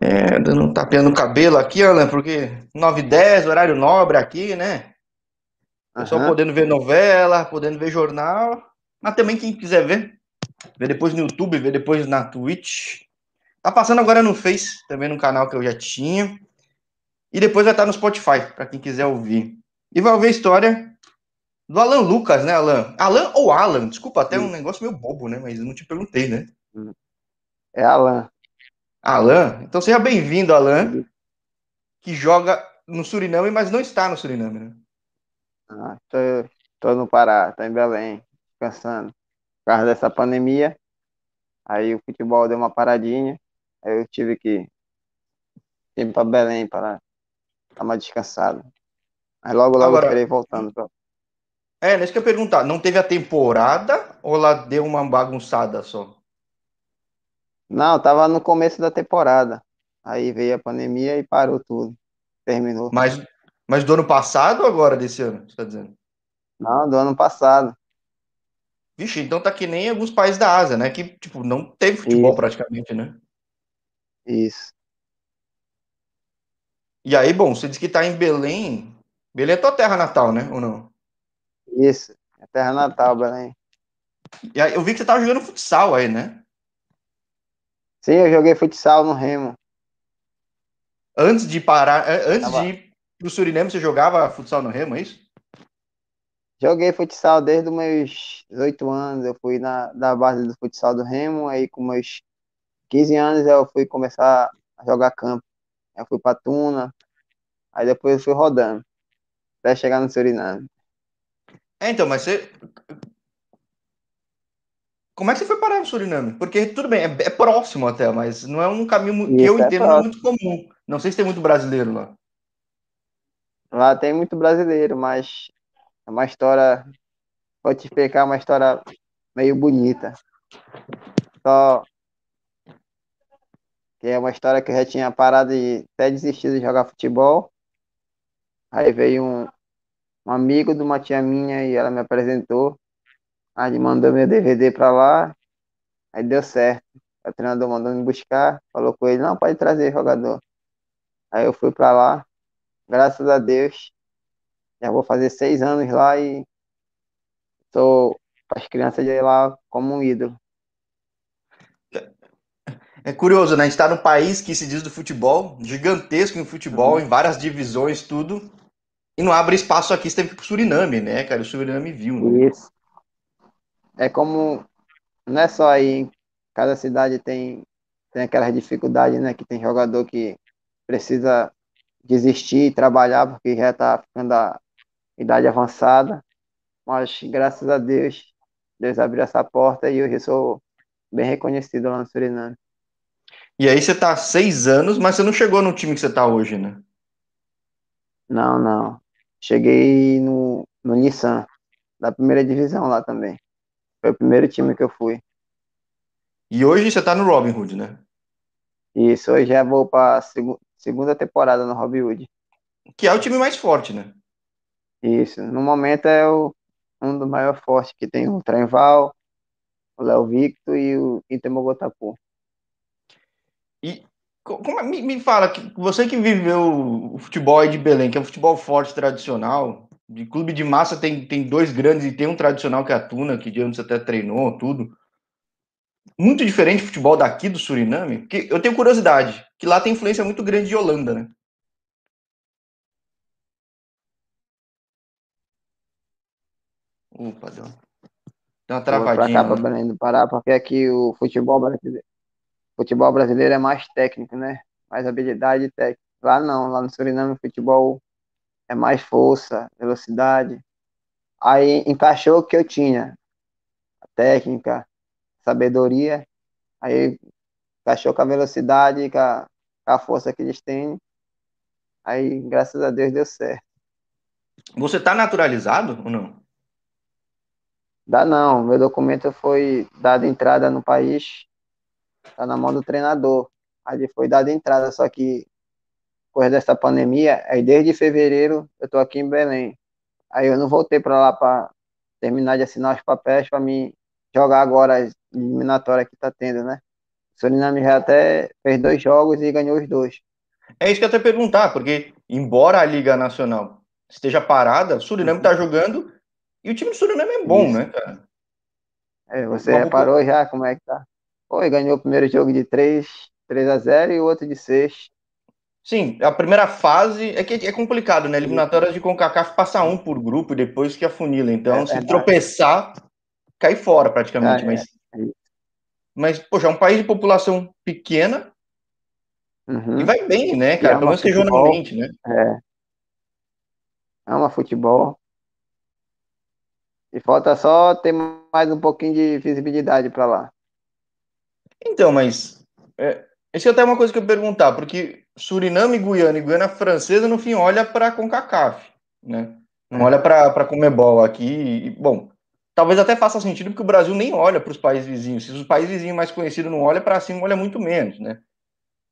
É, dando um tapinha no cabelo aqui, Alan, porque 9 e 10, horário nobre aqui, né? Pessoal Aham. podendo ver novela, podendo ver jornal, mas também quem quiser ver, ver depois no YouTube, ver depois na Twitch. Tá passando agora no Face, também no canal que eu já tinha. E depois vai estar no Spotify, para quem quiser ouvir. E vai ouvir a história do Alan Lucas, né, Alan? Alan ou Alan? Desculpa, até um negócio meio bobo, né? Mas eu não te perguntei, né? É Alan. Alan, então seja bem-vindo, Alan, que joga no Suriname, mas não está no Suriname, né? Ah, tô, tô no Pará, tô em Belém, descansando. Por causa dessa pandemia, aí o futebol deu uma paradinha, aí eu tive que ir para Belém para dar uma descansada. Mas logo, logo Agora- estarei voltando. Pra... É, isso que eu ia perguntar. Não teve a temporada ou ela deu uma bagunçada só? Não, tava no começo da temporada. Aí veio a pandemia e parou tudo. Terminou. Mas, mas do ano passado ou agora desse ano? Você tá dizendo? Não, do ano passado. Vixe, então tá que nem alguns países da Ásia, né? Que, tipo, não teve futebol Isso. praticamente, né? Isso. E aí, bom, você disse que tá em Belém. Belém é tua terra natal, né? Ou não? Isso. É terra natal, Belém. E aí, eu vi que você tava jogando futsal aí, né? Sim, eu joguei futsal no Remo. Antes de parar, é, antes Tava- de ir pro Suriname, você jogava futsal no Remo, é isso? Joguei futsal desde os meus 18 anos. Eu fui na da base do futsal do Remo. Aí, com meus 15 anos, eu fui começar a jogar campo. Eu fui pra Tuna. Aí depois eu fui rodando. Até chegar no Suriname. É, então, mas você. Como é que você foi parar no Suriname? Porque tudo bem, é, é próximo até, mas não é um caminho que eu é entendo é muito comum. Não sei se tem muito brasileiro lá. Lá tem muito brasileiro, mas é uma história. Vou te explicar uma história meio bonita. Só que é uma história que eu já tinha parado e até desistido de jogar futebol. Aí veio um, um amigo de uma tia minha e ela me apresentou. Aí ele mandou meu DVD pra lá. Aí deu certo. O treinador mandou me buscar, falou com ele, não, pode trazer jogador. Aí eu fui pra lá, graças a Deus, já vou fazer seis anos lá e sou as crianças de lá como um ídolo. É curioso, né? A gente tá num país que se diz do futebol, gigantesco em futebol, Uhum. em várias divisões, tudo. E não abre espaço aqui, você teve que ir pro Suriname, né, cara? O Suriname viu, né? Isso. É como, não é só aí, em cada cidade tem, tem aquelas dificuldades, né? Que tem jogador que precisa desistir e trabalhar porque já está ficando a idade avançada. Mas graças a Deus, Deus abriu essa porta e hoje eu sou bem reconhecido lá no Suriname. E aí você tá há seis anos, mas você não chegou no time que você tá hoje, né? Não, não. Cheguei no, no Nissan, da primeira divisão lá também. Foi o primeiro time que eu fui. E hoje você tá no Robin Hood, né? Isso, hoje já vou para segunda temporada no Robin Hood. Que é o time mais forte, né? Isso, no momento é o, um dos maiores fortes, que tem o Trenval, o Léo Victor e o Itemogotapu. E co- como é- me, me fala, que você que viveu o futebol aí de Belém, que é um futebol forte, tradicional, de clube de massa tem, tem dois grandes e tem um tradicional que é a Tuna, que de você até treinou, tudo. Muito diferente do futebol daqui do Suriname, porque eu tenho curiosidade, que lá tem influência muito grande de Holanda, né? Opa, deu, deu uma Vou pra travadinha. cá, para lá. Belém do Pará, porque aqui o futebol brasileiro, futebol brasileiro é mais técnico, né? Mais habilidade técnica. Lá não, lá no Suriname o futebol é mais força, velocidade. Aí encaixou o que eu tinha, a técnica, sabedoria, aí encaixou com a velocidade, com a, com a força que eles têm. Aí, graças a Deus, deu certo. Você tá naturalizado ou não? Dá não, meu documento foi dado entrada no país, tá na mão do treinador. Aí foi dado entrada, só que depois dessa pandemia, aí desde fevereiro eu tô aqui em Belém. Aí eu não voltei para lá para terminar de assinar os papéis para mim jogar agora as eliminatórias que tá tendo, né? Suriname já até fez dois jogos e ganhou os dois. É isso que eu até perguntar, porque embora a Liga Nacional esteja parada, Suriname está jogando e o time do Suriname é bom, isso. né, cara? É, você Vamos reparou por... já como é que tá? Foi, ganhou o primeiro jogo de 3, 3 a 0 e o outro de 6. Sim, a primeira fase é que é complicado, né? Eliminatórias de CONCACAF passa um por grupo e depois que afunila. Então, é, se é tropeçar, cai fora praticamente. É, mas, é. mas, poxa, é um país de população pequena uhum. e vai bem, né, cara? Pelo menos regionalmente, né? É. É uma futebol. E falta só ter mais um pouquinho de visibilidade para lá. Então, mas é, é até uma coisa que eu perguntar, porque Suriname, Guiana e Guiana Francesa, no fim, olha para a CONCACAF, né? Não olha para a Comebol aqui. E, bom, talvez até faça sentido porque o Brasil nem olha para os países vizinhos. Se os países vizinhos mais conhecidos não olham para cima, olha muito menos, né?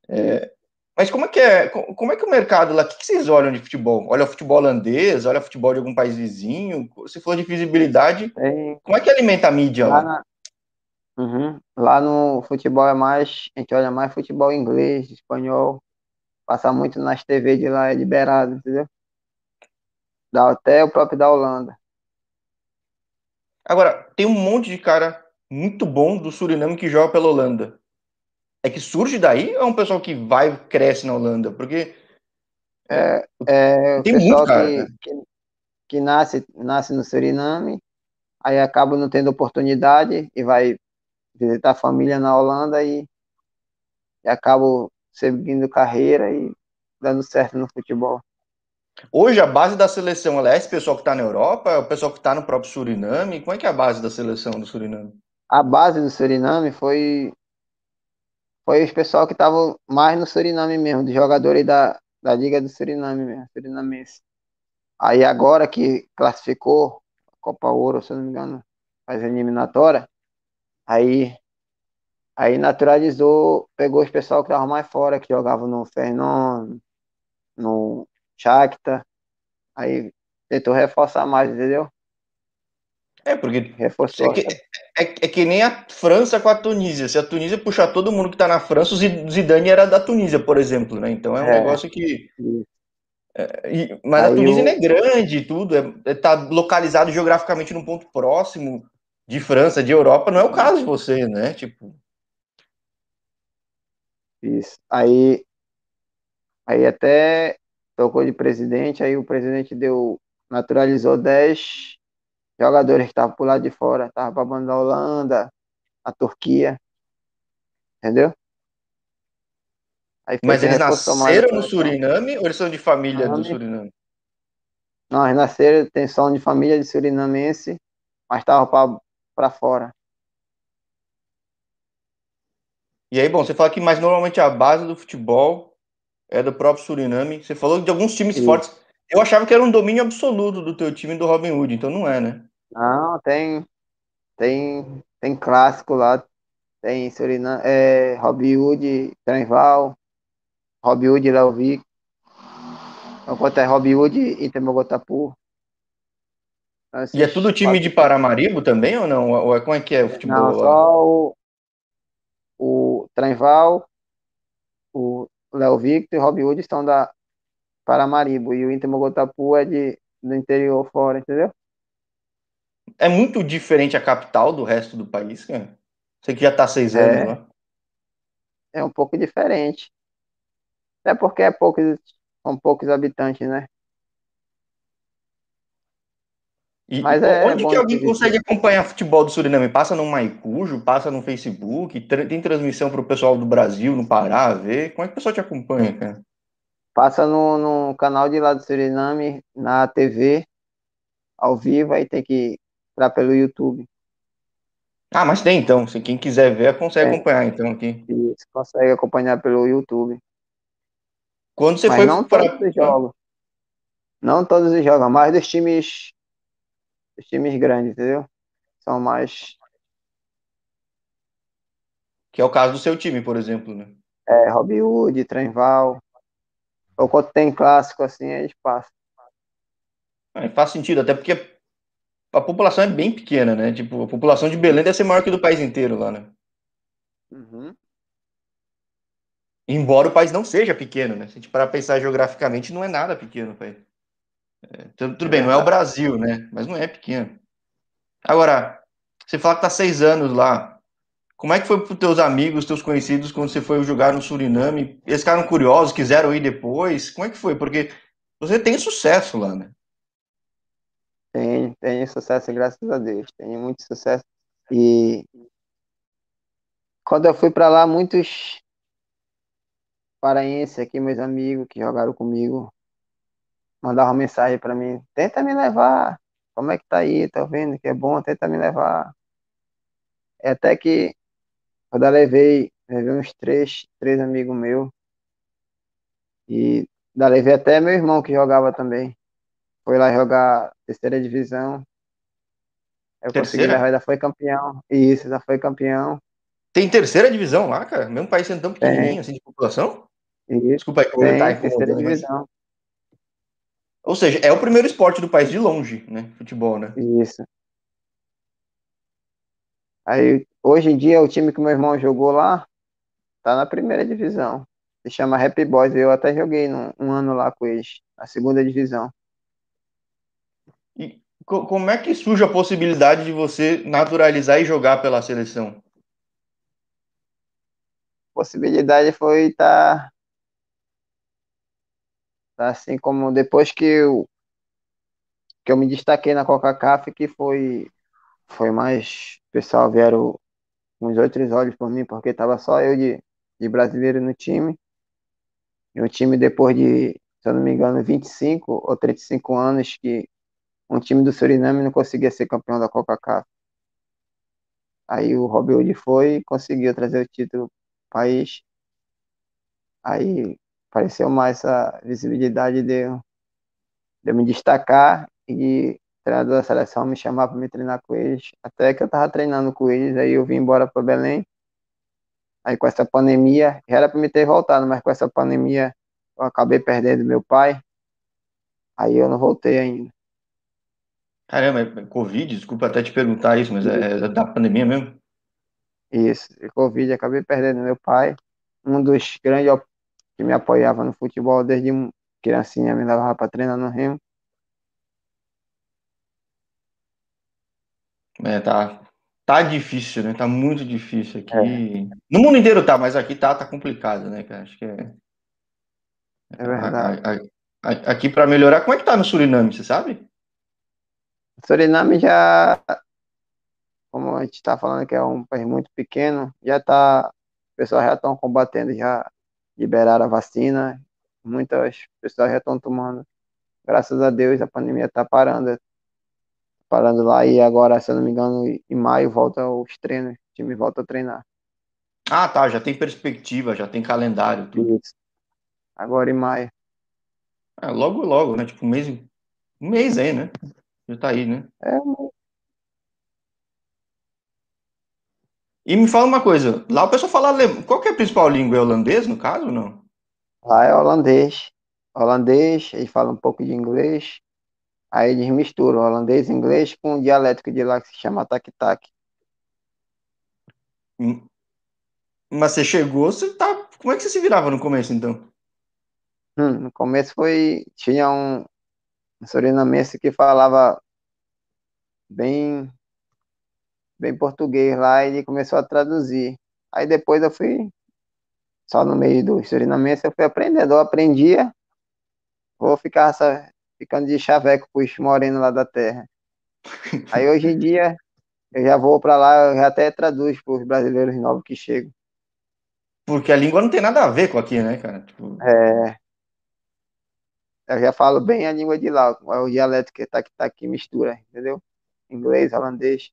É, mas como é que é? Como é que o mercado lá? O que vocês olham de futebol? Olha o futebol holandês? Olha o futebol de algum país vizinho? Se for de visibilidade, como é que alimenta a mídia lá? lá? Uhum. Lá no futebol é mais, a gente olha mais futebol inglês, espanhol, passa muito nas TV de lá, é liberado, entendeu? Dá até o próprio da Holanda. Agora, tem um monte de cara muito bom do Suriname que joga pela Holanda. É que surge daí ou é um pessoal que vai cresce na Holanda? Porque é, é tem muito cara, que, né? que, que, nasce, nasce no Suriname, aí acaba não tendo oportunidade e vai visitar a família na Holanda e, e acabo seguindo carreira e dando certo no futebol. Hoje a base da seleção ela é esse pessoal que está na Europa, é o pessoal que está no próprio Suriname. Como é que é a base da seleção do Suriname? A base do Suriname foi foi os pessoal que estavam mais no Suriname mesmo, dos jogadores da, da Liga do Suriname mesmo, surinamense. Aí agora que classificou a Copa Ouro, se eu não me engano, faz eliminatória, Aí, aí naturalizou, pegou os pessoal que estavam mais fora, que jogavam no Fernando, no Shakhtar. Aí tentou reforçar mais, entendeu? É, porque Reforçou, é, que, é, é, que nem a França com a Tunísia. Se a Tunísia puxar todo mundo que tá na França, o Zidane era da Tunísia, por exemplo, né? Então é um é, negócio que. É, e, mas Aí a Tunísia eu... é grande e tudo, é, é, tá localizado geograficamente num ponto próximo de França, de Europa, não é o caso de você, né? Tipo. Isso. Aí, aí até tocou de presidente, aí o presidente deu, naturalizou 10 jogadores que estavam por lá de fora, estavam para a banda da Holanda, a Turquia, entendeu? Mas eles nasceram no Suriname ou eles são de família do Suriname? Não, eles nasceram, tem som de família de surinamense, mas estavam para fora. E aí, bom, você fala que mais normalmente a base do futebol é do próprio Suriname. Você falou de alguns times Sim. fortes. Eu achava que era um domínio absoluto do teu time do Robin Hood, então não é, né? Não, tem tem tem clássico lá, tem Suriname, é, Robin Hood, Trenval, Robin Hood, Léo Vic. Enquanto é Robin Hood e Temogotapu. E é tudo time de Paramaribo também ou não? Ou é, como é que é o futebol não, lá? Só o Trenval, o Léo Victor e o Rob Wood estão da Paramaribo e o Inter Mogotapu é de, do interior fora, entendeu? É muito diferente a capital do resto do país, cara. Você que já está seis anos é, lá. É um pouco diferente. É porque é poucos, são poucos habitantes, né? E, Mas é onde que alguém consegue acompanhar futebol do Suriname? Passa no Maicujo, passa no Facebook, tem transmissão para o pessoal do Brasil, no Pará, ver? Como é que o pessoal te acompanha, cara? Passa no, no canal de lá do Suriname, na TV, ao vivo, aí tem que entrar pelo YouTube. Ah, mas tem então. Se quem quiser ver, consegue é. acompanhar então aqui. Isso, consegue acompanhar pelo YouTube. Quando você mas foi não todos os jogos. Não todos os jogos, mais dos times os times grandes, entendeu? São mais. Que é o caso do seu time, por exemplo, né? É, Robbie Wood, Trenval. Ou quando tem clássico assim, eles passam. É, faz sentido, até porque a população é bem pequena, né? Tipo, a população de Belém deve ser maior que do país inteiro lá, né? Uhum. Embora o país não seja pequeno, né? Se a gente parar pensar geograficamente, não é nada pequeno o país. É, tudo, bem, não é o Brasil, né? Mas não é pequeno. Agora, você fala que tá seis anos lá. Como é que foi para os teus amigos, teus conhecidos, quando você foi jogar no Suriname? Eles ficaram curiosos, quiseram ir depois? Como é que foi? Porque você tem sucesso lá, né? Tenho, tenho sucesso, graças a Deus. Tenho muito sucesso. E quando eu fui para lá, muitos paraenses aqui, meus amigos que jogaram comigo, mandavam mensagem para mim: tenta me levar. Como é que tá aí? Tá vendo que é bom? Tenta me levar. É até que quando eu levei, levei uns três, três amigos meus. E da levei até meu irmão que jogava também. Foi lá jogar terceira divisão. Eu terceira? consegui levar, já foi campeão. Isso, já foi campeão. Tem terceira divisão lá, cara? Mesmo país sendo tão pequenininho assim de população? Isso. Desculpa aí, tem, tá terceira divisão. Ou seja, é o primeiro esporte do país de longe, né? Futebol, né? Isso. Aí, hoje em dia, o time que meu irmão jogou lá tá na primeira divisão. Se chama Happy Boys. Eu até joguei num, um ano lá com eles, na segunda divisão. E como é que surge a possibilidade de você naturalizar e jogar pela seleção? Possibilidade foi estar tá assim como depois que eu que eu me destaquei na Coca-Cola, que foi foi mais o pessoal vieram os outros olhos por mim, porque tava só eu de, de brasileiro no time. E o time depois de, se eu não me engano, 25 ou 35 anos que um time do Suriname não conseguia ser campeão da Coca-Cola. Aí o Robin Hood foi e conseguiu trazer o título para o país. Aí apareceu mais essa visibilidade de, de eu me destacar e o treinador da seleção me chamar para me treinar com eles. Até que eu estava treinando com eles, aí eu vim embora para Belém. Aí com essa pandemia, era para me ter voltado, mas com essa pandemia eu acabei perdendo meu pai. Aí eu não voltei ainda. Caramba, é Covid, desculpa até te perguntar isso, mas é, é da pandemia mesmo? Isso, Covid, acabei perdendo meu pai, um dos grandes que me apoiava no futebol desde criancinha, me levava para treinar no Rio. É, tá, tá difícil, né? Tá muito difícil aqui. É. No mundo inteiro tá, mas aqui tá, tá complicado, né, cara? Acho que é. É verdade. A, a, a, aqui para melhorar, como é que tá no Suriname, você sabe? Suriname já, como a gente está falando que é um país muito pequeno, já está, os pessoal já estão combatendo, já liberaram a vacina, muitas pessoas já estão tomando. Graças a Deus a pandemia está parando, parando lá e agora, se eu não me engano, em maio volta os treinos, o time volta a treinar. Ah, tá, já tem perspectiva, já tem calendário. Tudo. Isso. Agora em maio. É, logo, logo, né? Tipo um mês, um mês aí, né? Já tá aí, né? É. E me fala uma coisa, lá o pessoal fala alemão. Qual que é a principal língua? É holandês, no caso, ou não? Lá é holandês. Holandês, eles falam um pouco de inglês. Aí eles misturam holandês e inglês com um dialético de lá que se chama tac-tac. Hum. Mas você chegou, você tá. Como é que você se virava no começo, então? Hum, no começo foi. Tinha um, um surinamense que falava bem bem português lá e ele começou a traduzir. Aí depois eu fui só no meio do surinamense, eu fui aprendendo, eu aprendia, vou ficar ficando de chaveco pros morenos lá da terra. Aí hoje em dia eu já vou para lá, eu já até traduzo para os brasileiros novos que chegam. Porque a língua não tem nada a ver com aqui, né, cara? Tipo... É, eu já falo bem a língua de lá, o dialeto que tá, que tá aqui, mistura, entendeu? Inglês, holandês.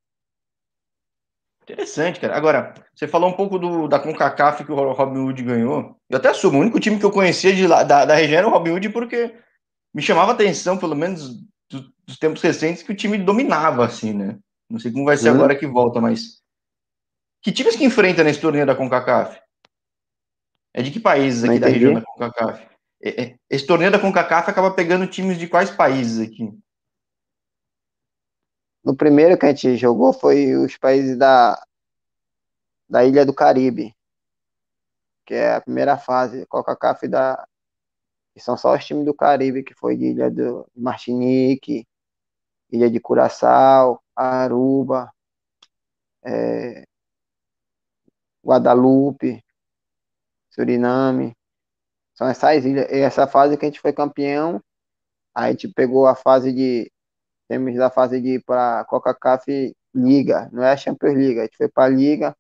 Interessante, cara. Agora, você falou um pouco do, da CONCACAF que o Robin Hood ganhou. Eu até assumo, o único time que eu conhecia de da, da região era o Robin Hood porque me chamava atenção, pelo menos dos, dos tempos recentes, que o time dominava, assim, né? Não sei como vai ser uhum. agora que volta, mas... Que times que enfrenta nesse torneio da CONCACAF? É de que países aqui da região da CONCACAF? É, é, esse torneio da CONCACAF acaba pegando times de quais países aqui? No primeiro que a gente jogou foi os países da, da Ilha do Caribe, que é a primeira fase, Coca-Cola da são só os times do Caribe, que foi de Ilha do Martinique, Ilha de Curaçao, Aruba, é, Guadalupe, Suriname. São essas ilhas. E essa fase que a gente foi campeão, a gente pegou a fase de. Temos da fase de ir para Coca-Cola Liga, não é a Champions League. A gente foi para a Liga,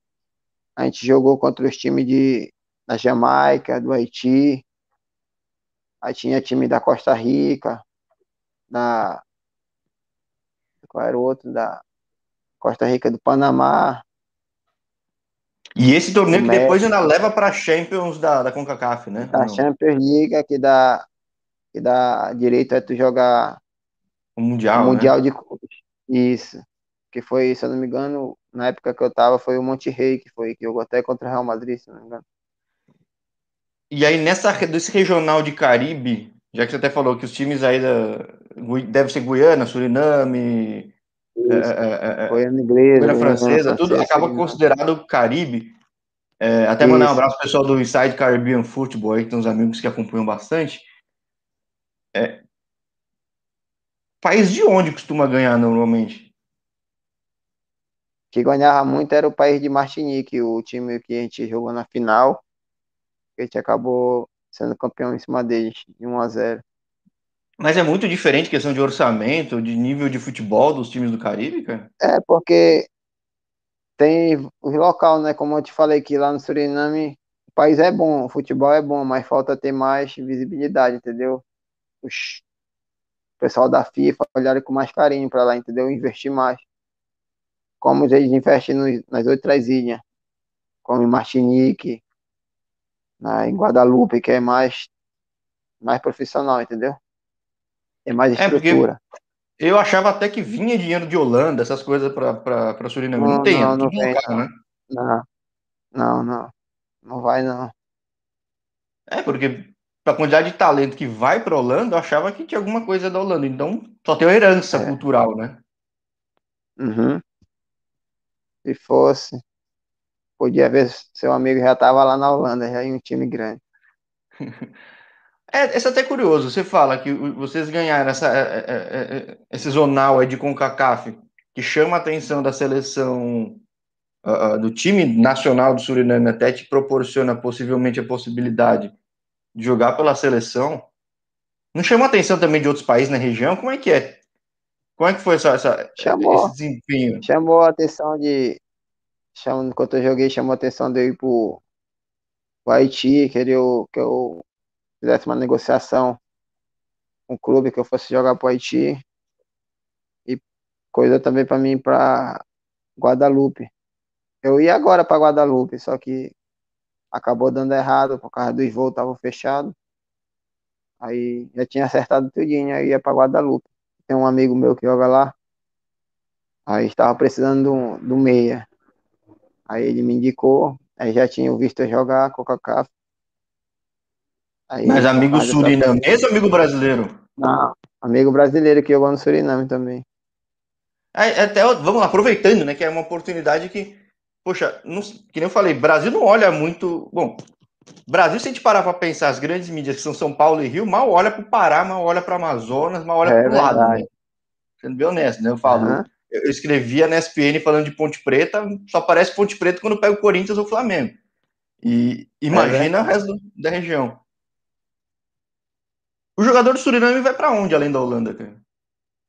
a gente jogou contra os times de, da Jamaica, do Haiti, aí tinha time da Costa Rica, da. Qual era o outro? Da Costa Rica do Panamá. E esse torneio que depois ainda leva para Champions da, da CONCACAF, né? Da Champions League, que dá, que dá direito a tu jogar o Mundial, o né? Mundial né? de Clubes. Isso. Que foi, se eu não me engano, na época que eu tava, foi o Monte Rei, que foi, que jogou até contra o Real Madrid, se não me engano. E aí, nessa, desse regional de Caribe, já que você até falou que os times aí da, deve ser Guiana, Suriname, é, é, é, Goiânia inglesa, Goiânia francesa, tudo acaba considerado Caribe. É, até Isso. mandar um abraço pro pessoal do Inside Caribbean Football, aí, que tem uns amigos que acompanham bastante. É, país de onde costuma ganhar normalmente? Que ganhava muito era o país de Martinique, o time que a gente jogou na final. A gente acabou sendo campeão em cima deles, de 1 a 0 mas é muito diferente questão de orçamento, de nível de futebol dos times do Caribe, cara? É, porque tem os local, né? Como eu te falei que lá no Suriname, o país é bom, o futebol é bom, mas falta ter mais visibilidade, entendeu? Os, pessoal da FIFA olharem com mais carinho para lá, entendeu? Investir mais. Como eles investem nos, nas outras ilhas, como em Martinique, na, em Guadalupe, que é mais, mais profissional, entendeu? É mais é, estrutura. É eu achava até que vinha dinheiro de Holanda, essas coisas para Suriname. Não, não tem, não, não vem, local, né? Não, não, não. Não vai, não. É, porque a quantidade de talento que vai para Holanda, eu achava que tinha alguma coisa da Holanda. Então, só tem uma herança é. cultural, né? Uhum. Se fosse, podia ver seu amigo já estava lá na Holanda, já em um time grande. É, esse é até curioso. Você fala que vocês ganharam essa, é, é, é, esse zonal aí de CONCACAF, que chama a atenção da seleção uh, do time nacional do Suriname, até te proporciona possivelmente a possibilidade de jogar pela seleção. Não chamou a atenção também de outros países na região? Como é que é? Como é que foi essa, essa chamou, esse desempenho? Chamou a atenção de. Chamando, quando eu joguei, chamou a atenção de eu ir pro, pro Haiti, que eu, que eu fizesse uma negociação com o clube que eu fosse jogar para o Haiti e coisa também para mim para Guadalupe. Eu ia agora para Guadalupe, só que acabou dando errado por causa dos voos estavam fechados. Aí já tinha acertado tudinho, aí ia para Guadalupe. Tem um amigo meu que joga lá. Aí estava precisando do, do meia. Aí ele me indicou, aí já tinha visto eu jogar Coca-Cola. Mas amigo surinamês ou amigo brasileiro? Não, amigo brasileiro que jogou no Suriname também. É, até, vamos lá, aproveitando, né, que é uma oportunidade que, poxa, não, que nem eu falei, Brasil não olha muito. Bom, Brasil, se a gente parar para pensar, as grandes mídias que são São Paulo e Rio, mal olha para o Pará, mal olha para Amazonas, mal olha é para o lado. Né? Sendo bem honesto, né? Eu falo, uhum. eu escrevia na SPN falando de Ponte Preta, só aparece Ponte Preta quando pega o Corinthians ou o Flamengo. E imagina é o resto da região. O jogador do Suriname vai para onde, além da Holanda, cara?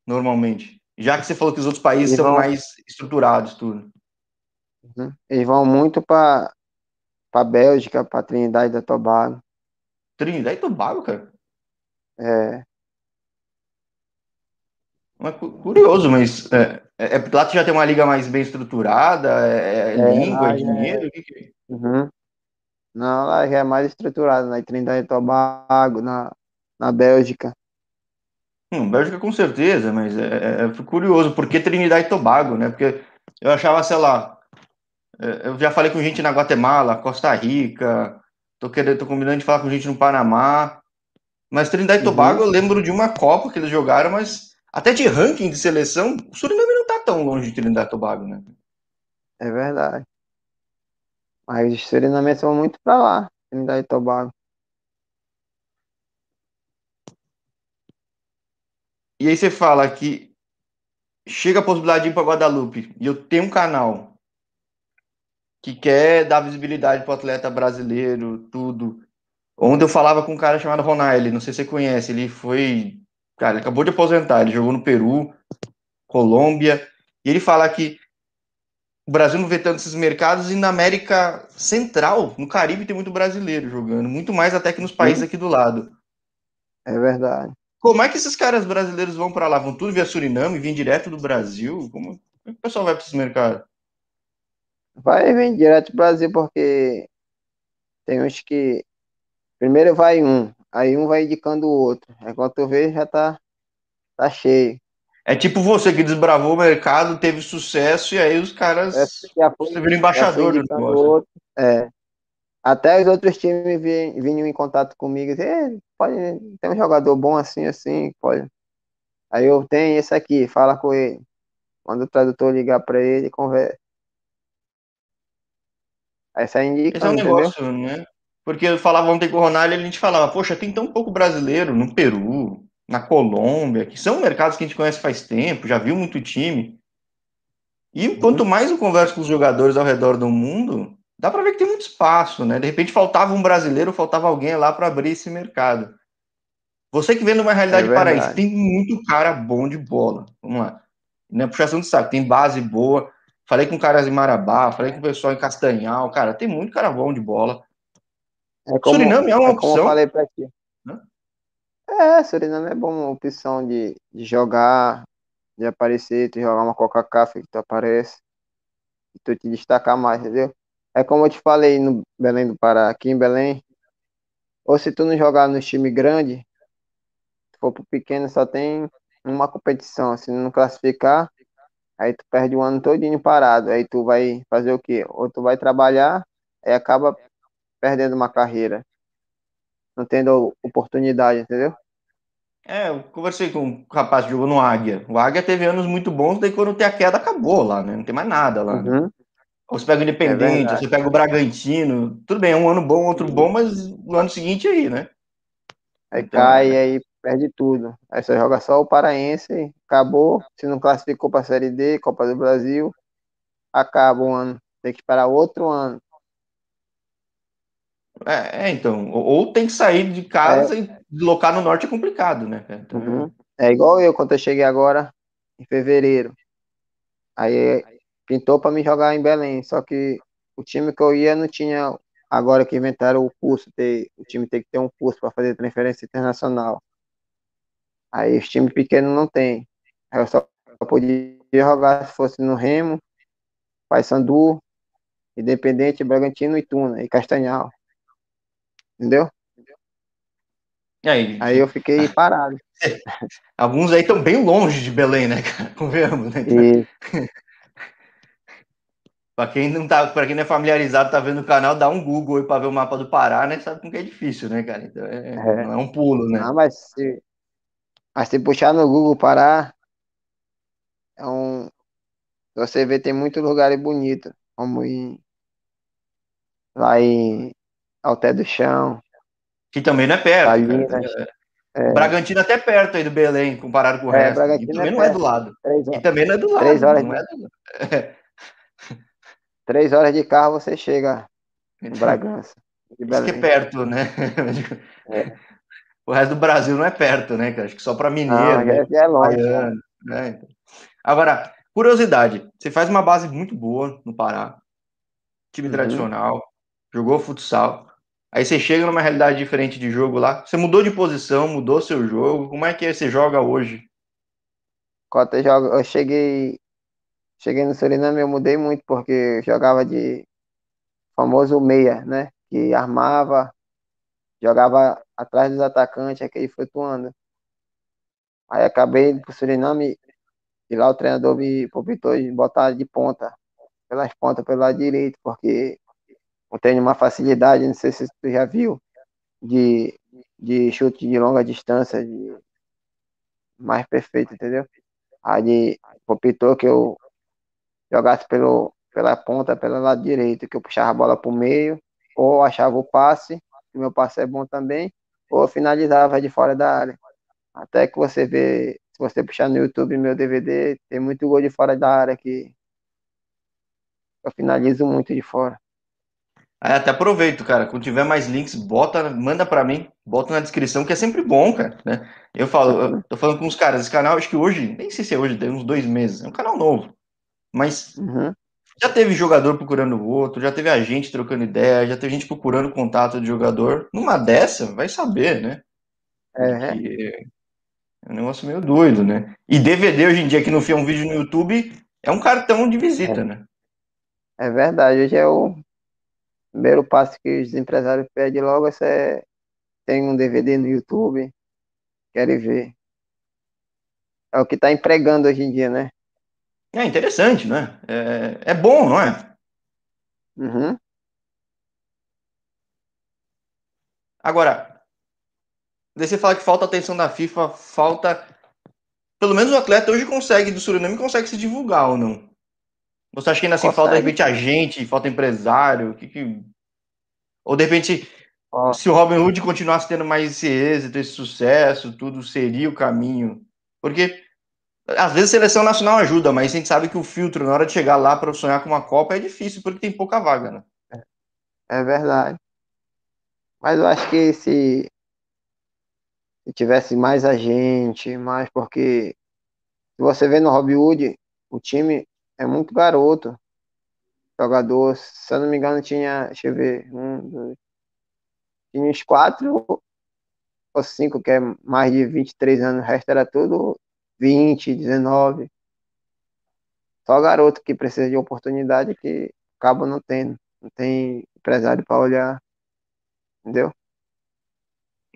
Normalmente. Já que você falou que os outros países Eles são vão... mais estruturados, tudo. Uhum. Eles vão muito para para Bélgica, para Trinidade da Tobago. Trinidade e Tobago, cara? É. é curioso, mas é, é, é, lá já tem uma liga mais bem estruturada, é, é, é língua, é dinheiro? O que que... É? Uhum. Não, lá já é mais estruturado, na né? Trinidade e Tobago, na, na Bélgica. Hum, Bélgica com certeza, mas é, é, curioso, porque Trinidade e Tobago, né? Porque eu achava, sei lá, eu já falei com gente na Guatemala, Costa Rica, tô querendo, tô combinando de falar com gente no Panamá, mas Trinidade e uhum. Tobago eu lembro de uma Copa que eles jogaram, mas até de ranking de seleção, o Suriname não tá tão longe de Trinidade e Tobago, né? É verdade. Mas os surinamenses vão muito para lá. Trinidad e Tobago. E aí você fala que chega a possibilidade de ir para Guadalupe e eu tenho um canal que quer dar visibilidade para o atleta brasileiro, tudo. Onde eu falava com um cara chamado Ronaldo, não sei se você conhece, ele foi. Cara, ele acabou de aposentar, ele jogou no Peru, Colômbia, e ele fala que o Brasil não vê tanto esses mercados e na América Central, no Caribe, tem muito brasileiro jogando, muito mais até que nos países aqui do lado. É verdade. Como é que esses caras brasileiros vão para lá? Vão tudo via Suriname, vir direto do Brasil? Como, como é que o pessoal vai para esses mercados? Vai vir direto do Brasil, porque tem uns que. Primeiro vai um, aí um vai indicando o outro. Aí quando tu vê, já tá, tá cheio. É tipo você que desbravou o mercado, teve sucesso, e aí os caras. É, foi, você vira embaixador do negócio. outro. É. Até os outros times vi- vinham em contato comigo e diziam, "Ei, pode, tem um jogador bom assim, assim, pode. Aí eu tenho esse aqui, fala com ele. Quando o tradutor ligar pra ele, conversa. Aí sai Esse é um entendeu? negócio, né? Porque eu falava ontem com o Ronaldo e a gente falava, poxa, tem tão pouco brasileiro no Peru, na Colômbia, que são mercados que a gente conhece faz tempo, já viu muito time. E quanto mais eu converso com os jogadores ao redor do mundo, dá pra ver que tem muito espaço, né? De repente faltava um brasileiro, faltava alguém lá para abrir esse mercado. Você que vem numa realidade É paraense, tem muito cara bom de bola. Vamos lá. Não é puxação de saco, tem base boa. Falei com caras em Marabá, falei com o pessoal em Castanhal, cara, tem muito cara bom de bola. É como, Suriname é uma é como eu opção. falei pra ti. Hã? É, Suriname é bom, uma opção de, de jogar, de aparecer, tu jogar uma Coca-Cola que tu aparece, e tu te destacar mais, entendeu? É como eu te falei no Belém do Pará, aqui em Belém, ou se tu não jogar no time grande, se for pro pequeno, só tem uma competição, se não classificar, aí tu perde o ano todinho parado, aí tu vai fazer o quê? Ou tu vai trabalhar, aí acaba perdendo uma carreira, não tendo oportunidade, entendeu? É, eu conversei com um rapaz que jogou no Águia. O Águia teve anos muito bons, daí quando tem a queda, acabou lá, né? Não tem mais nada lá. né? Uhum. Ou você pega o Independente, É você pega o Bragantino. Tudo bem, é um ano bom, outro bom, mas no ano seguinte aí, né? Aí Então, cai, é. aí perde tudo. Aí só joga só o Paraense, acabou. Se não classificou para a Série D, Copa do Brasil, acaba o ano. Tem que esperar outro ano. É, é, então. Ou, tem que sair de casa e deslocar no norte é complicado, né? Então, Uhum. É igual eu, quando eu cheguei agora, em fevereiro. Aí pintou para me jogar em Belém. Só que o time que eu ia não tinha. Agora que inventaram o curso, ter, o time tem que ter um curso para fazer transferência internacional. Aí os times pequenos não tem. Aí eu só podia jogar se fosse no Remo, Paysandu, Independente, Bragantino e Tuna, e Castanhal. Entendeu? E aí, Aí eu fiquei parado. alguns aí estão bem longe de Belém, né, cara? Convenhamos, né? E Pra quem não tá, para quem não é familiarizado, tá vendo o canal, dá um Google aí pra ver o mapa do Pará, né? Sabe como que é difícil, né, cara? Então é, É. é um pulo, né? não, mas se, mas se puxar no Google Pará, é um. Você vê, tem muitos lugares bonitos, como em, lá em Alté do Chão, Que também não é perto, Salinas, cara. é, Bragantino até perto aí do Belém, comparado com o É, resto. Bragantino e também é não é do lado. três, E horas, também não é do lado. Três horas não de- é três horas de carro você chega em Bragança. Isso que é perto, né? O resto do Brasil não é perto, né, cara? Acho que só para mineiro, né? já, já é longe. Baiano, né? Então. Agora, curiosidade, você faz uma base muito boa no Pará, time Uhum. tradicional, jogou futsal, aí você chega numa realidade diferente de jogo lá, você mudou de posição, mudou seu jogo, como é que você joga hoje? Quando eu, jogo, eu cheguei, cheguei no Suriname, eu mudei muito, porque eu jogava de famoso meia, né? Que armava, jogava atrás dos atacantes, aquele flutuando. Aí acabei pro Suriname e lá o treinador me optou de botar de ponta, pelas pontas, pelo lado direito, porque eu tenho uma facilidade, não sei se tu já viu, de, de chute de longa distância, de mais perfeito, entendeu? Aí optou que eu jogasse pelo, pela ponta, pelo lado direito, que eu puxava a bola pro meio, ou achava o passe, que meu passe é bom também, ou finalizava de fora da área. Até que você vê, se você puxar no YouTube meu DVD, tem muito gol de fora da área que eu finalizo muito de fora. Aí até aproveito, cara. Quando tiver mais links, bota, manda para mim, bota na descrição, que é sempre bom, cara. Né? Eu falo, eu tô falando com os caras, esse canal, acho que hoje, nem sei se é hoje, tem uns dois meses, é um canal novo. Mas uhum. Já teve jogador procurando o outro, já teve a gente trocando ideia, já teve gente procurando contato de jogador. Numa dessa, vai saber, né? É. Porque é um negócio meio doido, né? E DVD hoje em dia, que não foi um vídeo no YouTube, é um cartão de visita, é. né? É verdade, hoje é o primeiro passo que os empresários pedem logo é tem um DVD no YouTube, querem ver. É o que está empregando hoje em dia, né? É interessante, né? É, é bom, não é? Uhum. Agora, você fala que falta atenção da FIFA, falta. Pelo menos o atleta hoje consegue, do Suriname, consegue se divulgar ou não? Você acha que ainda assim falta, de repente, agente, falta empresário? Que que... Ou de repente, oh. se o Robin Hood continuasse tendo mais esse êxito, esse sucesso, tudo seria o caminho? Porque às vezes a seleção nacional ajuda, mas a gente sabe que o filtro na hora de chegar lá para sonhar com uma Copa é difícil porque tem pouca vaga, né? É verdade. Mas eu acho que se, se tivesse mais agente, mais porque se você vê no Hood, o time é muito garoto. Jogador, se eu não me engano, tinha, deixa eu ver, um, dois, tinha uns quatro ou cinco, que é mais de 23 anos, o resto era tudo 20, 19. Só garoto que precisa de oportunidade que acaba não tendo. Não tem empresário para olhar. Entendeu?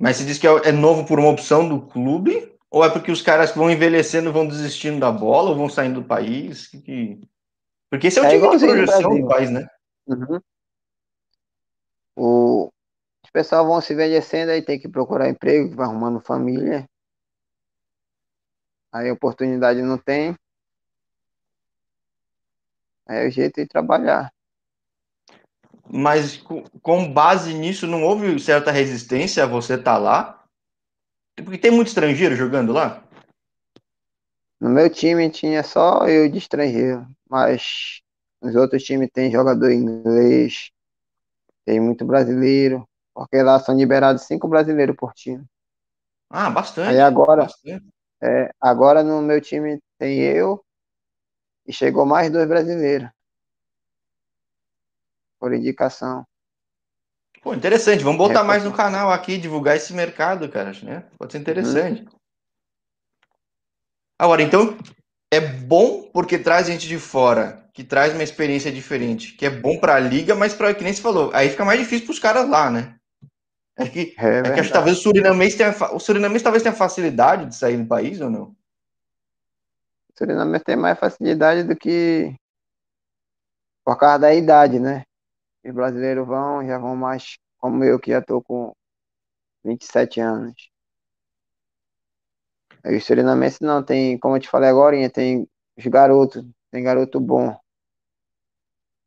Mas você diz que é, é novo por uma opção do clube? Ou é porque os caras vão envelhecendo, vão desistindo da bola, ou vão saindo do país? Que... Porque esse é o é tipo de projeção do país, né? Uhum. O... Os pessoal vão se envelhecendo, aí tem que procurar emprego, vai arrumando família. Aí oportunidade não tem. Aí é o jeito de trabalhar. Mas com base nisso, não houve certa resistência a você estar tá lá? Porque tem muito estrangeiro jogando lá? No meu time tinha só eu de estrangeiro, mas nos outros times tem jogador inglês, tem muito brasileiro, porque lá são liberados cinco brasileiros por time. Ah, bastante. Aí agora, bastante. É, agora no meu time tem eu e chegou mais dois brasileiros. Por indicação. Pô, interessante. Vamos botar é, mais no canal aqui, divulgar esse mercado, cara, né? Pode ser interessante. Uhum. Agora, então, é bom porque traz gente de fora, que traz uma experiência diferente, que é bom para a liga, mas para que nem você falou, aí fica mais difícil para os caras lá, né? É que, é, é que acho que talvez o surinamês tenha, o surinamês talvez tenha facilidade de sair do país ou não? O surinamês tem mais facilidade do que por causa da idade, né? Os brasileiros vão, já vão mais como eu, que já tô com 27 anos. Aí os surinamenses não, tem, como eu te falei agora, tem os garotos, tem garoto bom.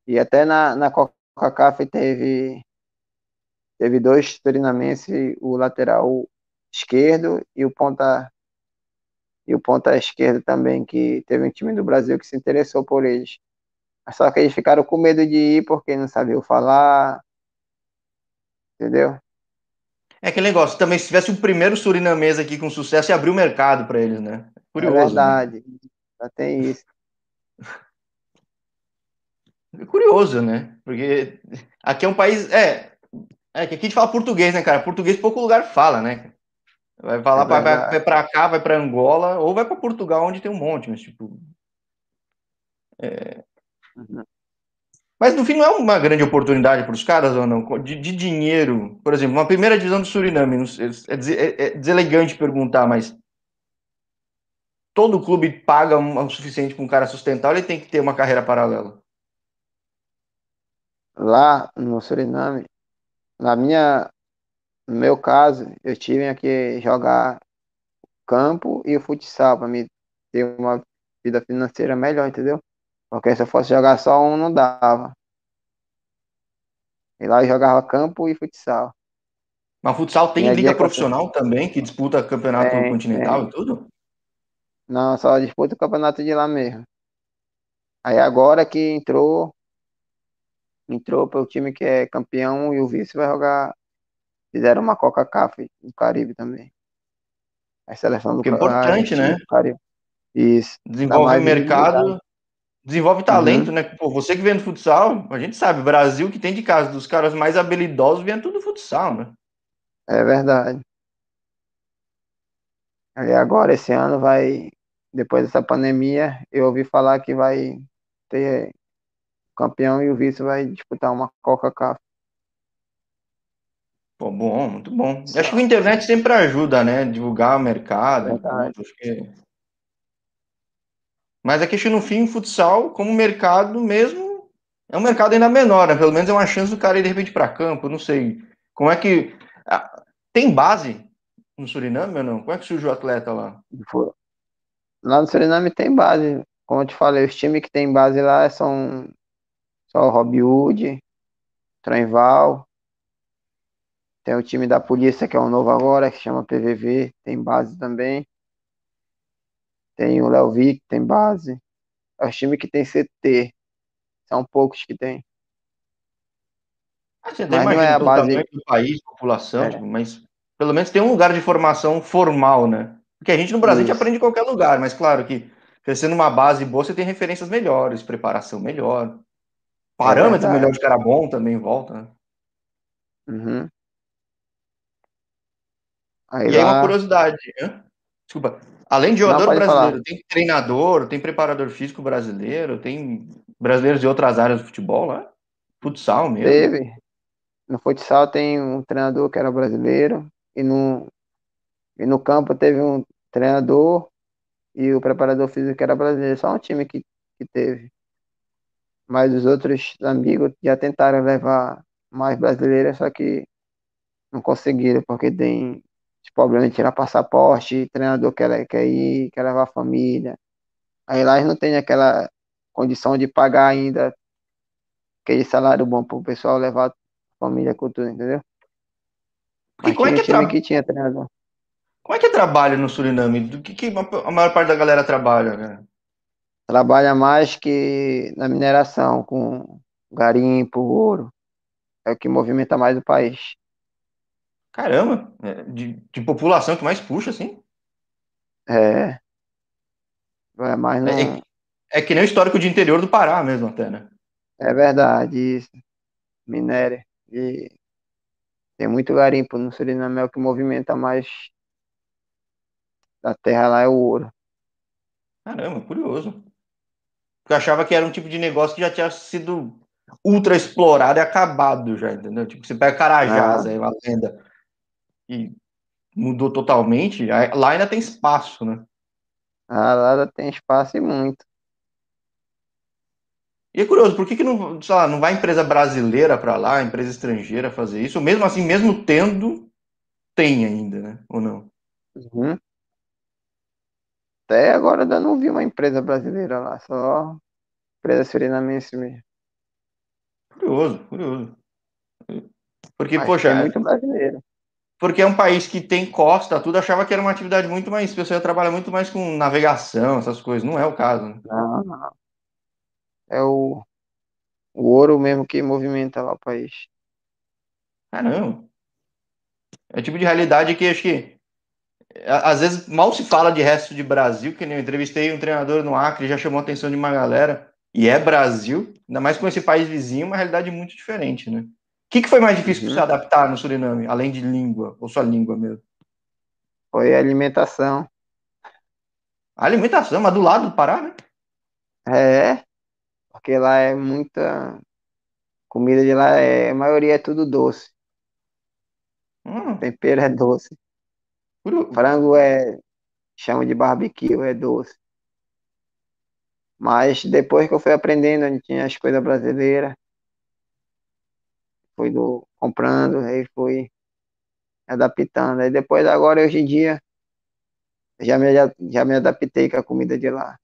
E até na, na Coca-Cola teve teve dois treinamentos, o lateral esquerdo e o ponta e o ponta esquerdo também, que teve um time do Brasil que se interessou por eles. Só que eles ficaram com medo de ir porque não sabiam falar. Entendeu? É aquele negócio, também se tivesse o primeiro surinamês aqui com sucesso, ia abrir o mercado para eles, né? Curioso. É verdade, né? já tem isso. É curioso, né? Porque aqui é um país. É, é que aqui a gente fala português, né, cara? Português pouco lugar fala, né? Vai falar, é vai, vai para cá, vai para Angola, ou vai para Portugal, onde tem um monte, mas tipo. É... Uhum. Mas no fim não é uma grande oportunidade para os caras ou não? De, de, dinheiro, por exemplo, uma primeira divisão do Suriname, é, é, é deselegante perguntar, mas todo clube paga o suficiente para um cara sustentar ou ele tem que ter uma carreira paralela? Lá no Suriname, na minha, no meu caso, eu tive que jogar campo e o futsal para me ter uma vida financeira melhor, entendeu? Porque se eu fosse jogar só um, não dava. E lá eu jogava campo e futsal. Mas futsal tem liga eu- profissional também, que disputa campeonato Tem, continental tem. e tudo? Não, só disputa o campeonato de lá mesmo. Aí agora que entrou, entrou para o time que é campeão e o vice vai jogar. Fizeram uma Coca-Cola no Caribe também. A seleção do Que é importante, né? do Caribe. Isso. Dá Desenvolve mercado, desenvolve talento, né? Pô, você que vem do futsal, a gente sabe, Brasil que tem de casa dos caras mais habilidosos vem tudo do futsal, né? É verdade. Aí agora, esse ano vai, depois dessa pandemia, eu ouvi falar que vai ter campeão e o vice vai disputar uma Coca-Cola. Pô, bom, muito bom. Eu acho que a internet sempre ajuda, né? Divulgar o mercado tudo. Acho que... Mas é que no fim, o futsal, como mercado mesmo, é um mercado ainda menor, né? Pelo menos é uma chance do cara ir de repente para campo, não sei. Como é que. Tem base no Suriname ou não? Como é que surge o atleta lá? Lá no Suriname tem base. Como eu te falei, os times que tem base lá são só o Rob Hood, Trenval. Tem o time da polícia, que é o novo agora, que chama PVV, tem base também. Tem o Léo Vic, tem base. É os times que tem CT. São poucos que tem. Ah, você não é a base- do país, população, É. tipo, mas pelo menos tem um lugar de formação formal, né? Porque a gente no Brasil a gente aprende em qualquer lugar, mas claro que crescendo numa base boa, você tem referências melhores, preparação melhor, parâmetros verdade. melhores de cara bom também volta, né? Uhum. Aí E aí uma lá, curiosidade, desculpa, além de jogador brasileiro, tem treinador, tem preparador físico brasileiro, tem brasileiros de outras áreas do futebol lá? Futsal mesmo? teve. No futsal tem um treinador que era brasileiro. E no, e no campo teve um treinador e o preparador físico que era brasileiro. Só um time que, que teve. Mas os outros amigos já tentaram levar mais brasileiros, só que não conseguiram, porque tem problema de tirar passaporte, treinador quer, quer ir, quer levar a família. Aí lá eles não tem aquela condição de pagar ainda aquele salário bom para o pessoal levar a família com tudo, entendeu? Mas como é que tra- que tinha treinador. Como é que é trabalho no Suriname? Do que, que a maior parte da galera trabalha, né? Trabalha mais que na mineração, com garimpo, ouro. É o que movimenta mais o país. Caramba, é, de, de população que mais puxa, assim. É. É mais no... É, é que nem o histórico de interior do Pará mesmo, até, né? É verdade, isso. Minério. E tem muito garimpo no Suriname, é o que movimenta mais da terra lá é o ouro. Caramba, curioso. Porque eu achava que era um tipo de negócio que já tinha sido ultra explorado e acabado já, entendeu? Tipo, você pega Carajás, Ah. aí uma lenda, e mudou totalmente, lá ainda tem espaço, né? Ah, lá tem espaço e muito. E é curioso, por que, que não, sei lá, não vai empresa brasileira para lá, empresa estrangeira fazer isso? Mesmo assim, mesmo tendo, tem ainda, né? Ou não? Uhum. Até agora ainda não vi uma empresa brasileira lá, só empresa surinamense mesmo. Curioso, curioso. Porque, Mas poxa, tem muito brasileiro. porque é um país que tem costa, tudo, achava que era uma atividade muito mais, o pessoal trabalha muito mais com navegação, essas coisas. Não é o caso, né? Não, não. É o, o ouro mesmo que movimenta lá o país. Caramba. É o tipo de realidade que acho que às vezes mal se fala de resto de Brasil, que nem eu entrevistei um treinador no Acre, já chamou a atenção de uma galera, e é Brasil, ainda mais com esse país vizinho, uma realidade muito diferente, né? O que, que foi mais difícil Uhum. para se adaptar no Suriname, além de língua, ou só língua mesmo? Foi a alimentação. A alimentação, mas do lado do Pará, né? É, porque lá é muita. Comida de lá, é, a maioria é tudo doce. Hum, Tempero é doce. Frango é. Chama de barbecue, é doce. Mas depois que eu fui aprendendo, a gente tinha as coisas brasileiras. Fui do, comprando, aí fui adaptando. Aí depois, agora, hoje em dia, já me, já me adaptei com a comida de lá.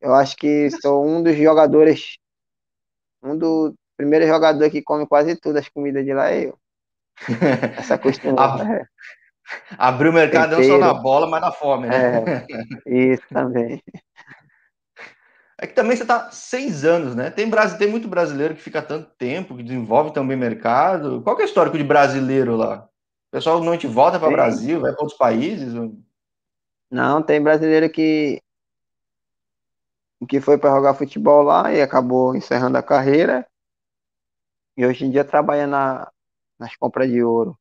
Eu acho que sou um dos jogadores, um do, primeiro jogador que come quase tudo as comidas de lá é eu. Essa costuma. Abriu o mercado não só na bola, mas na fome, né? É, isso também. É que também você está seis anos, né? Tem, tem muito brasileiro que fica tanto tempo, que desenvolve também mercado. Qual que é o histórico de brasileiro lá? O pessoal não te volta para o Brasil, vai para outros países? Não, tem brasileiro que que foi para jogar futebol lá e acabou encerrando a carreira. E hoje em dia trabalha na, nas compras de ouro.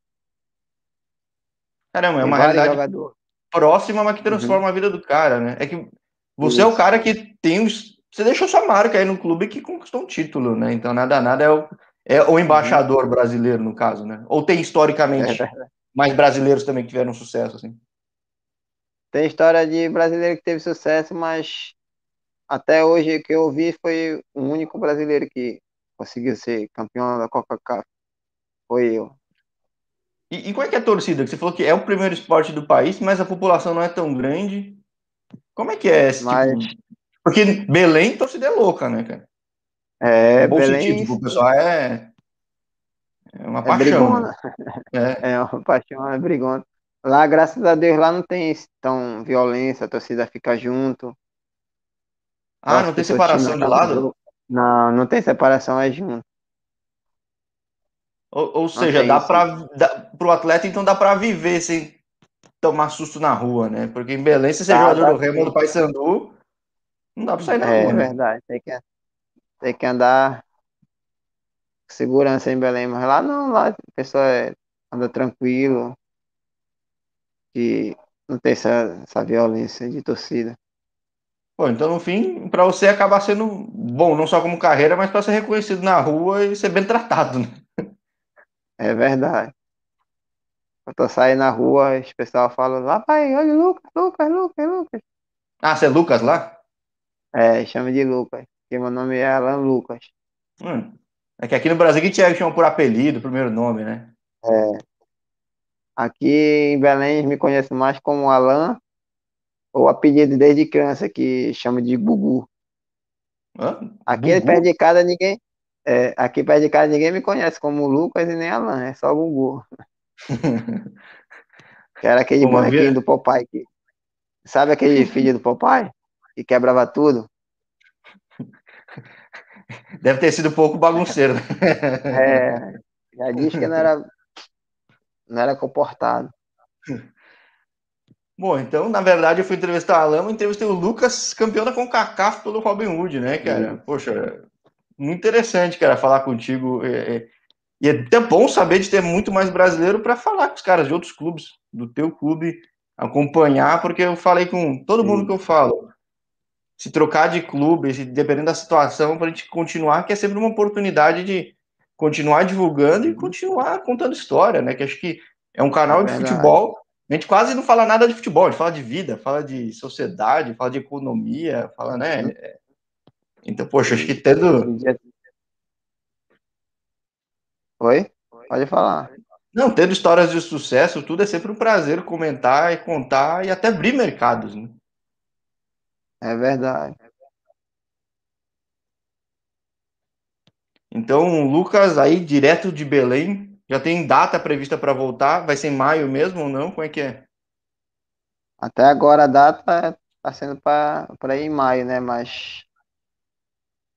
Caramba, é uma realidade jogador. próxima, mas que transforma uhum. a vida do cara, né? É que você Isso. é o cara que tem os. Você deixou sua marca aí no clube que conquistou um título, né? Então, nada, nada é o, é o embaixador uhum. brasileiro, no caso, né? Ou tem historicamente é mais brasileiros também que tiveram sucesso, assim? Tem história de brasileiro que teve sucesso, mas até hoje que eu vi foi o único brasileiro que conseguiu ser campeão da Coca-Cola. Foi eu. E, e qual é, que é a torcida? Você falou que é o primeiro esporte do país, mas a população não é tão grande. Como é que é esse mas... tipo? Porque Belém, torcida é louca, né, cara? É, bom Belém... sentido, tipo, o pessoal é... É uma é paixão. Né? É. é uma paixão, é brigona. Lá, graças a Deus, lá não tem tão violência, a torcida fica junto. Ah, não tem separação de lado? Não, não tem separação, é junto. Ou, ou seja, dá para o atleta, então dá para viver sem tomar susto na rua, né? Porque em Belém, se você tá, jogador do Remo ou do Paysandu, não dá para sair na é, rua. É né? verdade, tem que, tem que andar com segurança em Belém, mas lá não, lá a pessoa é, anda tranquilo, e não tem essa, essa violência de torcida. Pô, então no fim, para você acabar sendo bom, não só como carreira, mas para ser reconhecido na rua e ser bem tratado, né? É verdade. Eu saio na rua, o pessoal fala, lá pai, olha o Lucas, Lucas, Lucas, Lucas. Ah, você é Lucas lá? É, chama de Lucas, porque meu nome é Alan Lucas. Hum. É que aqui no Brasil a gente chama por apelido, primeiro nome, né? É. Aqui em Belém me conhece mais como Alan ou apelido desde criança que chama de Gugu. Hã? Aqui Gugu? perto de casa ninguém. É, aqui perto de casa ninguém me conhece como Lucas e nem Alan, é só Gugu. que era aquele Como bonequinho havia... do Popeye. Que... Sabe aquele filho do Popeye? Que quebrava tudo? Deve ter sido um pouco bagunceiro. é, já disse que não era, não era comportado. Bom, então, na verdade, eu fui entrevistar a Lama, entrevistei o Lucas, campeão da CONCACAF pelo Robin Hood, né, cara? Poxa, muito interessante, cara, falar contigo. É, é, e é até bom saber de ter muito mais brasileiro para falar com os caras de outros clubes, do teu clube, acompanhar, porque eu falei com todo mundo que eu falo. Se trocar de clube, dependendo da situação, para a gente continuar, que é sempre uma oportunidade de continuar divulgando e continuar contando história, né? Que acho que é um canal é de futebol a gente quase não fala nada de futebol, a gente fala de vida, fala de sociedade, fala de economia, fala, né? Uhum. Então, poxa, acho que tendo. Oi? Pode falar. Não, tendo histórias de sucesso, tudo é sempre um prazer comentar e contar e até abrir mercados, né? É verdade. Então, Lucas, aí direto de Belém, já tem data prevista para voltar? Vai ser em maio mesmo ou não? Como é que é? Até agora a data está sendo para ir em maio, né? Mas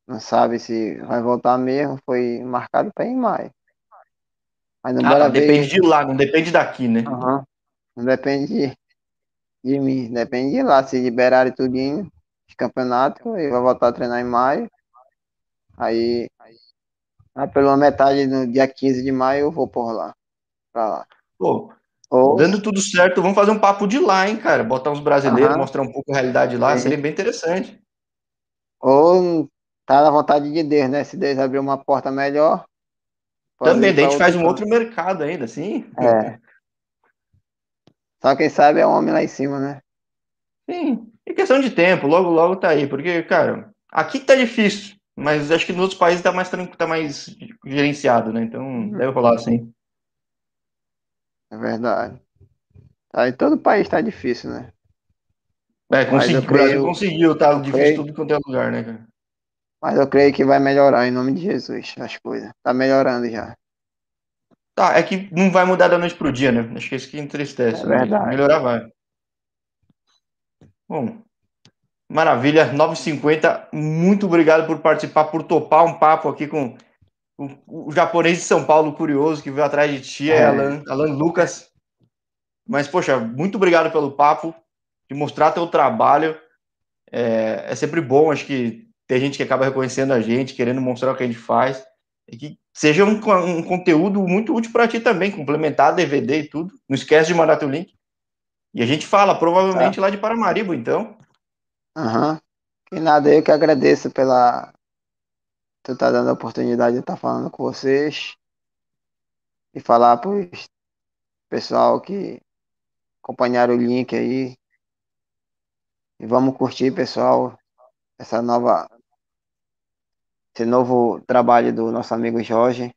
não sabe se vai voltar mesmo. Foi marcado para em maio. Mas não ah, tá, depende de lá, não depende daqui, né? Uhum. Não depende de, de mim, depende de lá. Se liberarem tudinho de campeonato, eu vou voltar a treinar em maio. Aí ah, pela metade no dia 15 de maio eu vou por lá. Pra lá. Pô, Ou... dando tudo certo, vamos fazer um papo de lá, hein, cara? Botar uns brasileiros, uhum. mostrar um pouco a realidade lá, seria bem interessante. Ou tá na vontade de Deus, né? Se Deus abrir uma porta melhor. Também, daí a gente faz um outro mercado ainda, assim. É. Só quem sabe é o homem lá em cima, né? Sim, é questão de tempo, logo, logo tá aí, porque, cara, aqui tá difícil. Mas acho que nos outros países tá mais, tá mais gerenciado, né? Então uhum. deve rolar assim. É verdade. Tá, em todo país tá difícil, né? É, consegui, o Brasil conseguiu, tá difícil creio, tudo quanto é lugar, né, cara? Mas eu creio que vai melhorar em nome de Jesus as coisas. Tá melhorando já. Tá, é que não vai mudar da noite pro dia, né? Acho que isso que entristece. É verdade. Melhorar vai. Bom, maravilha. 9h50. Muito obrigado por participar, por topar um papo aqui com o, o japonês de São Paulo curioso que veio atrás de ti, é. Alan, Alan Lucas. Mas, poxa, muito obrigado pelo papo, de mostrar teu trabalho. É, é sempre bom, acho que tem gente que acaba reconhecendo a gente, querendo mostrar o que a gente faz. E que seja um, um conteúdo muito útil para ti também, complementar DVD e tudo. Não esquece de mandar teu link. E a gente fala, provavelmente tá. lá de Paramaribo, então. Aham. Uhum. E nada, eu que agradeço pela. Tu tá dando a oportunidade de estar tá falando com vocês. E falar pro pessoal que acompanharam o link aí. E vamos curtir, pessoal, essa nova esse novo trabalho do nosso amigo Jorge,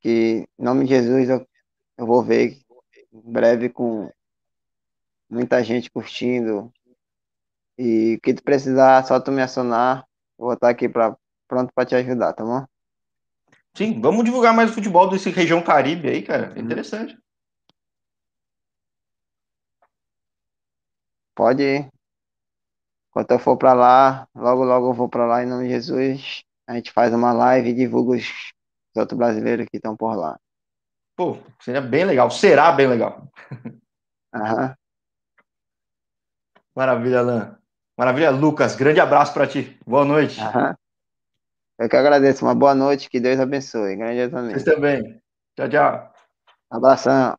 que em nome de Jesus eu, eu vou ver em breve com muita gente curtindo. E o que tu precisar, só tu me acionar, eu vou estar aqui pra, pronto para te ajudar, tá bom? Sim, vamos divulgar mais o futebol desse região Caribe aí, cara. É interessante. Pode ir. Quando eu for para lá, logo, logo eu vou para lá em nome de Jesus. A gente faz uma live e divulga os, os outros brasileiros que estão por lá. Pô, seria bem legal. Será bem legal. Aham. Maravilha, Alan. Maravilha, Lucas. Grande abraço para ti. Boa noite. Aham. Eu que agradeço. Uma boa noite. Que Deus abençoe. Grande também. Vocês também. Tchau, tchau. Abração.